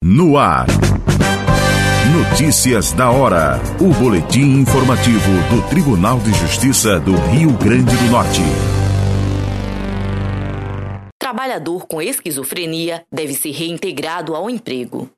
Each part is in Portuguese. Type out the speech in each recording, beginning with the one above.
No ar. Notícias da hora. O boletim informativo do Tribunal de Justiça do Rio Grande do Norte. Trabalhador com esquizofrenia deve ser reintegrado ao emprego.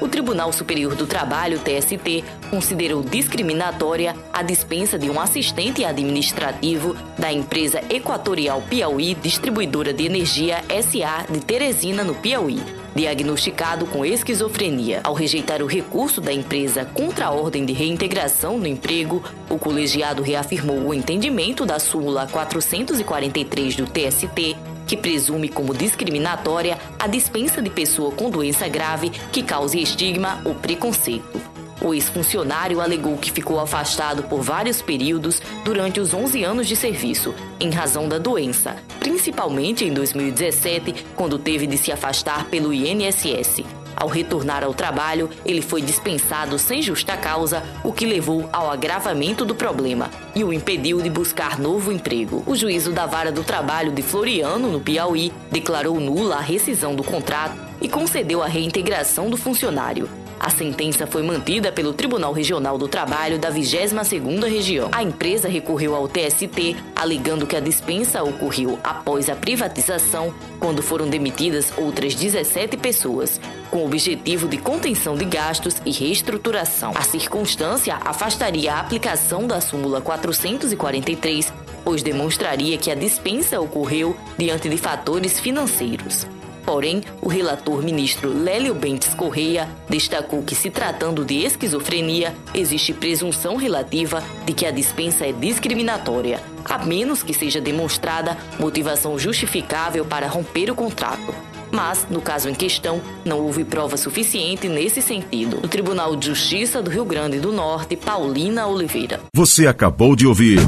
O Tribunal Superior do Trabalho, TST, considerou discriminatória a dispensa de um assistente administrativo da empresa Equatorial Piauí Distribuidora de Energia SA de Teresina, no Piauí, diagnosticado com esquizofrenia. Ao rejeitar o recurso da empresa contra a ordem de reintegração no emprego, o colegiado reafirmou o entendimento da súmula 443 do TST que presume como discriminatória a dispensa de pessoa com doença grave que cause estigma ou preconceito. O ex-funcionário alegou que ficou afastado por vários períodos durante os 11 anos de serviço, em razão da doença, principalmente em 2017, quando teve de se afastar pelo INSS. Ao retornar ao trabalho, ele foi dispensado sem justa causa, o que levou ao agravamento do problema e o impediu de buscar novo emprego. O juízo da Vara do Trabalho de Floriano, no Piauí, declarou nula a rescisão do contrato e concedeu a reintegração do funcionário. A sentença foi mantida pelo Tribunal Regional do Trabalho da 22ª Região. A empresa recorreu ao TST, alegando que a dispensa ocorreu após a privatização, quando foram demitidas outras 17 pessoas, com o objetivo de contenção de gastos e reestruturação. A circunstância afastaria a aplicação da súmula 443, pois demonstraria que a dispensa ocorreu diante de fatores financeiros. Porém, o relator ministro Lélio Bentes Correia destacou que, se tratando de esquizofrenia, existe presunção relativa de que a dispensa é discriminatória, a menos que seja demonstrada motivação justificável para romper o contrato. Mas, no caso em questão, não houve prova suficiente nesse sentido. O Tribunal de Justiça do Rio Grande do Norte, Paulina Oliveira. Você acabou de ouvir.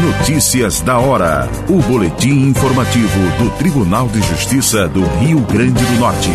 Notícias da hora. O boletim informativo do Tribunal de Justiça do Rio Grande do Norte.